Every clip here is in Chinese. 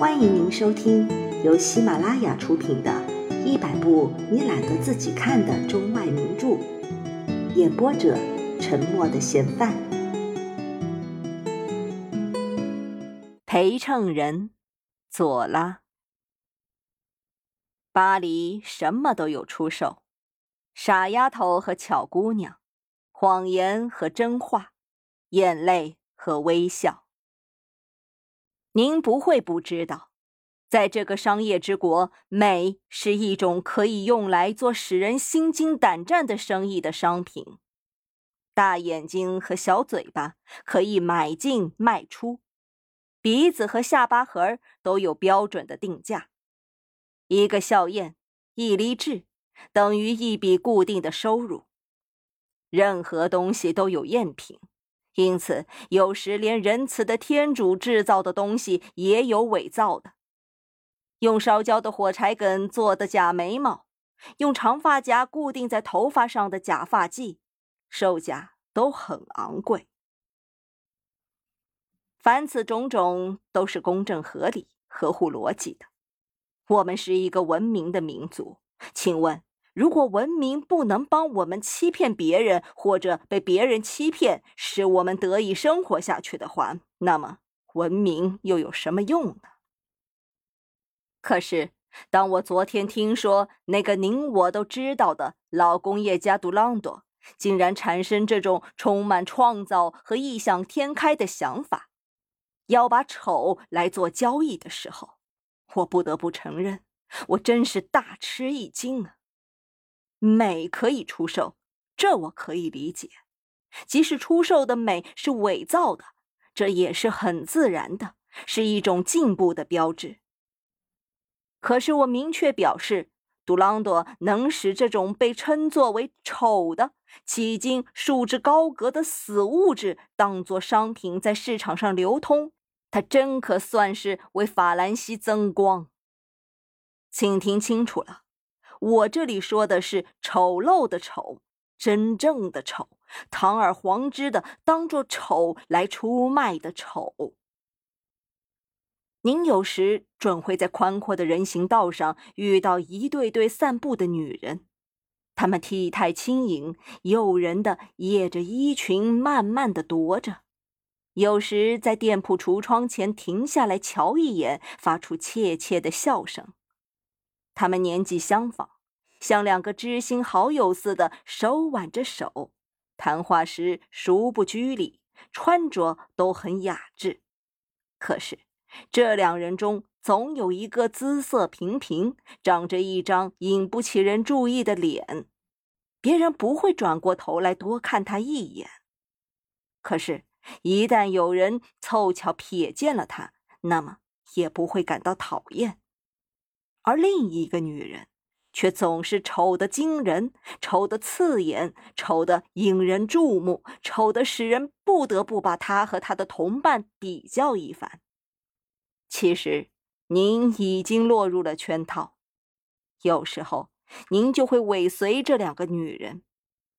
欢迎您收听由喜马拉雅出品的《一百部你懒得自己看的中外名著》，演播者：沉默的嫌犯。陪衬人，左拉。巴黎什么都有出售：傻丫头和巧姑娘，谎言和真话，眼泪和微笑。您不会不知道，在这个商业之国，美是一种可以用来做使人心惊胆战的生意的商品。大眼睛和小嘴巴可以买进卖出，鼻子和下巴颏都有标准的定价。一个笑靥，一粒痣，等于一笔固定的收入。任何东西都有赝品。因此，有时连仁慈的天主制造的东西也有伪造的。用烧焦的火柴梗做的假眉毛，用长发夹固定在头发上的假发髻，售价都很昂贵。凡此种种都是公正合理、合乎逻辑的。我们是一个文明的民族，请问？如果文明不能帮我们欺骗别人，或者被别人欺骗，使我们得以生活下去的话，那么文明又有什么用呢？可是，当我昨天听说那个您我都知道的老工业家杜朗多竟然产生这种充满创造和异想天开的想法，要把丑来做交易的时候，我不得不承认，我真是大吃一惊啊！美可以出售，这我可以理解。即使出售的美是伪造的，这也是很自然的，是一种进步的标志。可是我明确表示，杜朗多能使这种被称作为丑的、迄今束之高阁的死物质当作商品在市场上流通，他真可算是为法兰西增光。请听清楚了。我这里说的是丑陋的丑，真正的丑，堂而皇之的当做丑来出卖的丑。您有时准会在宽阔的人行道上遇到一对对散步的女人，她们体态轻盈，诱人的掖着衣裙，慢慢的踱着；有时在店铺橱窗前停下来瞧一眼，发出怯怯的笑声。他们年纪相仿，像两个知心好友似的，手挽着手，谈话时熟不拘礼，穿着都很雅致。可是，这两人中总有一个姿色平平，长着一张引不起人注意的脸，别人不会转过头来多看他一眼。可是，一旦有人凑巧瞥见了他，那么也不会感到讨厌。而另一个女人，却总是丑得惊人，丑得刺眼，丑得引人注目，丑得使人不得不把她和她的同伴比较一番。其实，您已经落入了圈套。有时候，您就会尾随这两个女人。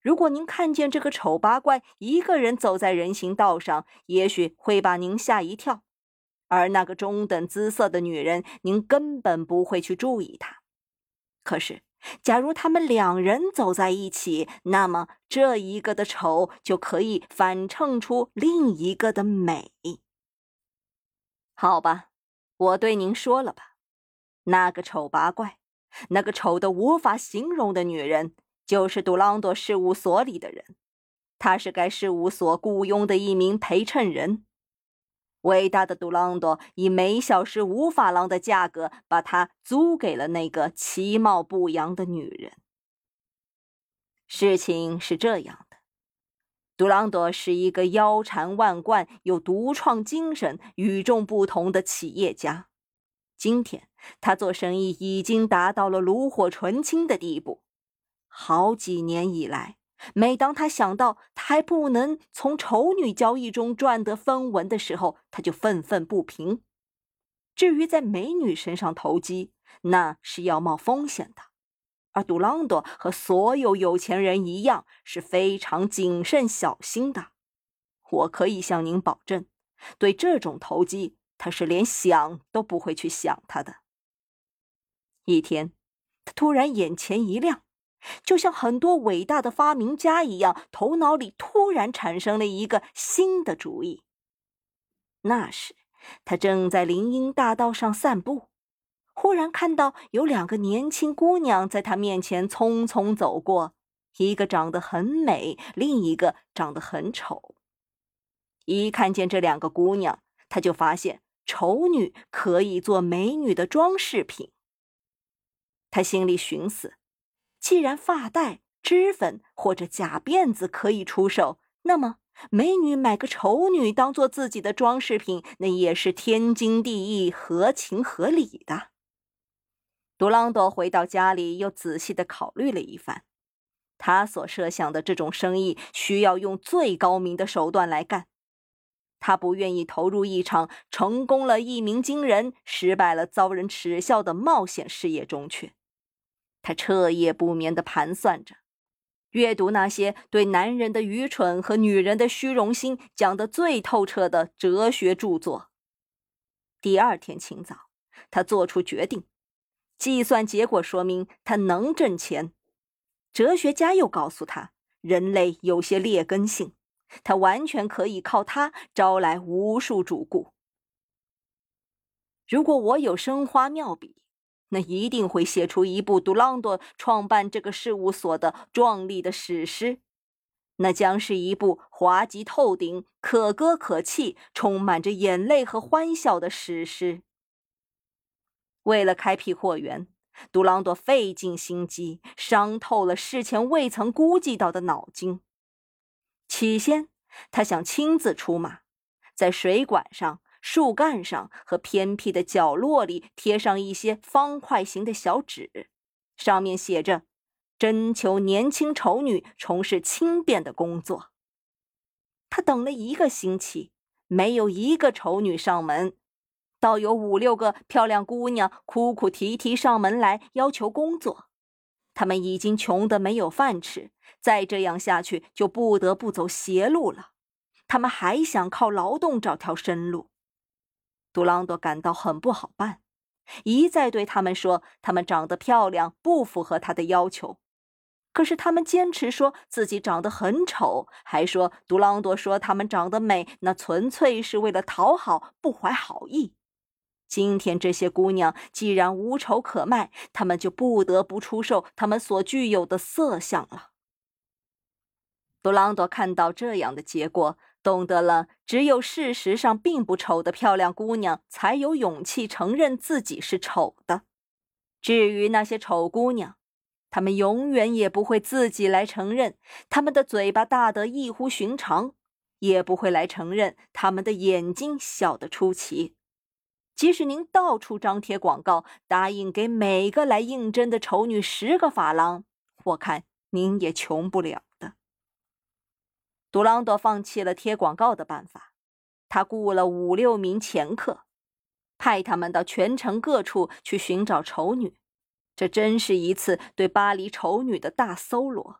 如果您看见这个丑八怪一个人走在人行道上，也许会把您吓一跳。而那个中等姿色的女人，您根本不会去注意她。可是，假如他们两人走在一起，那么这一个的丑就可以反衬出另一个的美。好吧，我对您说了吧，那个丑八怪，那个丑的无法形容的女人，就是杜朗多事务所里的人，她是该事务所雇佣的一名陪衬人。伟大的杜朗多以每小时五法郎的价格把它租给了那个其貌不扬的女人。事情是这样的，杜朗多是一个腰缠万贯、有独创精神、与众不同的企业家。今天他做生意已经达到了炉火纯青的地步，好几年以来。每当他想到他还不能从丑女交易中赚得分文的时候，他就愤愤不平。至于在美女身上投机，那是要冒风险的。而杜朗多和所有有钱人一样，是非常谨慎小心的。我可以向您保证，对这种投机，他是连想都不会去想他的。一天，他突然眼前一亮，就像很多伟大的发明家一样，头脑里突然产生了一个新的主意。那时，他正在林荫大道上散步，忽然看到有两个年轻姑娘在他面前匆匆走过，一个长得很美，另一个长得很丑。一看见这两个姑娘，他就发现丑女可以做美女的装饰品。他心里寻思：既然发带、脂粉或者假辫子可以出手，那么美女买个丑女当做自己的装饰品，那也是天经地义、合情合理的。杜朗多回到家里，又仔细的考虑了一番，他所设想的这种生意需要用最高明的手段来干。他不愿意投入一场成功了一鸣惊人、失败了遭人耻笑的冒险事业中去。他彻夜不眠地盘算着，阅读那些对男人的愚蠢和女人的虚荣心讲得最透彻的哲学著作。第二天清早，他做出决定，计算结果说明他能挣钱。哲学家又告诉他，人类有些劣根性。他完全可以靠它招来无数主顾。如果我有生花妙笔，那一定会写出一部杜朗多创办这个事务所的壮丽的史诗。那将是一部滑稽透顶、可歌可泣、充满着眼泪和欢笑的史诗。为了开辟货源，杜朗多费尽心机，伤透了事前未曾估计到的脑筋。起先，他想亲自出马，在水管上、树干上和偏僻的角落里贴上一些方块形的小纸，上面写着“征求年轻丑女从事轻便的工作”。他等了一个星期，没有一个丑女上门，倒有五六个漂亮姑娘哭哭啼啼上门来要求工作。他们已经穷得没有饭吃。再这样下去，就不得不走邪路了。他们还想靠劳动找条生路。杜朗多感到很不好办，一再对他们说他们长得漂亮，不符合他的要求。可是他们坚持说自己长得很丑，还说杜朗多说他们长得美，那纯粹是为了讨好，不怀好意。今天这些姑娘既然无丑可卖，他们就不得不出售他们所具有的色相了。杜朗多看到这样的结果，懂得了只有事实上并不丑的漂亮姑娘才有勇气承认自己是丑的。至于那些丑姑娘，她们永远也不会自己来承认她们的嘴巴大得异乎寻常，也不会来承认她们的眼睛小得出奇。即使您到处张贴广告，答应给每个来应征的丑女十个法郎，我看您也穷不了。杜朗多放弃了贴广告的办法，他雇了五六名掮客，派他们到全城各处去寻找丑女。这真是一次对巴黎丑女的大搜罗。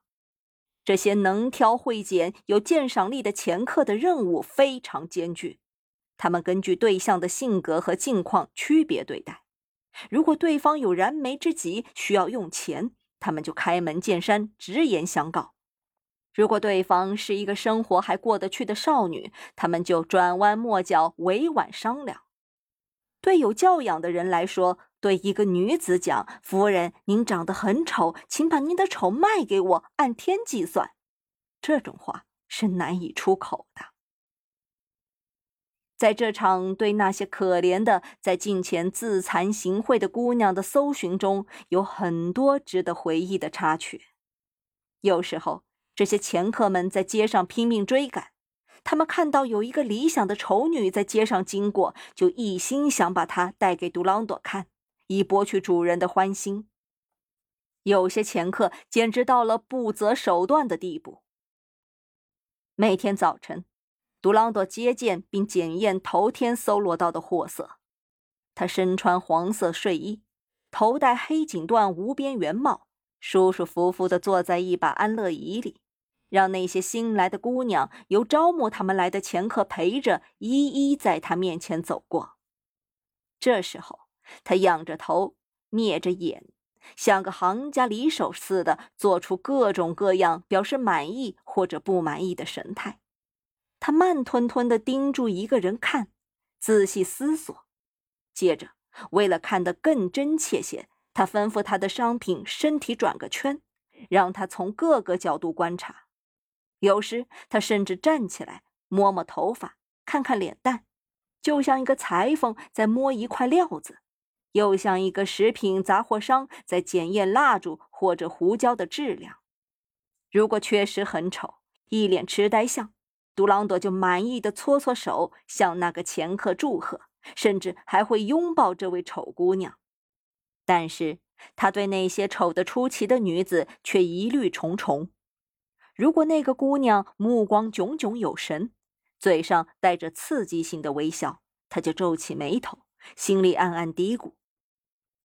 这些能挑会拣、有鉴赏力的掮客的任务非常艰巨，他们根据对象的性格和境况区别对待。如果对方有燃眉之急需要用钱，他们就开门见山，直言相告。如果对方是一个生活还过得去的少女，他们就转弯抹角、委婉商量。对有教养的人来说，对一个女子讲：“夫人，您长得很丑，请把您的丑卖给我，按天计算。”这种话是难以出口的。在这场对那些可怜的在镜前自惭形秽的姑娘的搜寻中，有很多值得回忆的插曲。有时候。这些掮客们在街上拼命追赶，他们看到有一个理想的丑女在街上经过，就一心想把她带给杜朗朵看，以博取主人的欢心。有些掮客简直到了不择手段的地步。每天早晨，杜朗朵接见并检验头天搜罗到的货色。他身穿黄色睡衣，头戴黑锦缎无边圆帽，舒舒服服地坐在一把安乐椅里。让那些新来的姑娘由招募他们来的前客陪着，一一在他面前走过。这时候，他仰着头，眯着眼，像个行家里手似的，做出各种各样表示满意或者不满意的神态。他慢吞吞地盯住一个人看，仔细思索。接着，为了看得更真切些，他吩咐他的商品身体转个圈，让他从各个角度观察。有时，他甚至站起来摸摸头发，看看脸蛋，就像一个裁缝在摸一块料子，又像一个食品杂货商在检验蜡烛或者胡椒的质量。如果确实很丑，一脸痴呆相。杜朗多就满意的搓搓手，向那个前客祝贺，甚至还会拥抱这位丑姑娘。但是他对那些丑得出奇的女子却疑虑重重。如果那个姑娘目光炯炯有神，嘴上带着刺激性的微笑，他就皱起眉头，心里暗暗嘀咕：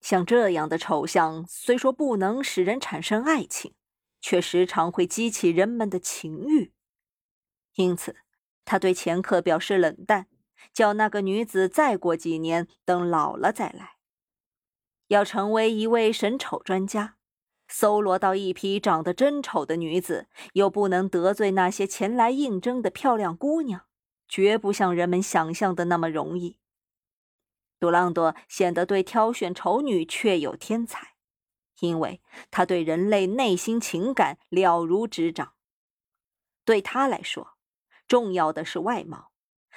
像这样的丑相，虽说不能使人产生爱情，却时常会激起人们的情欲。因此，他对前客表示冷淡，叫那个女子再过几年，等老了再来。要成为一位审丑专家，搜罗到一批长得真丑的女子，又不能得罪那些前来应征的漂亮姑娘，绝不像人们想象的那么容易。杜朗多显得对挑选丑女确有天才，因为他对人类内心情感了如指掌。对他来说，重要的是外貌，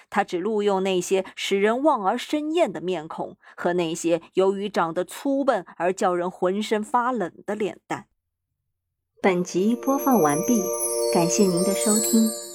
他只录用那些使人望而生厌的面孔和那些由于长得粗笨而叫人浑身发冷的脸蛋。本集播放完毕，感谢您的收听。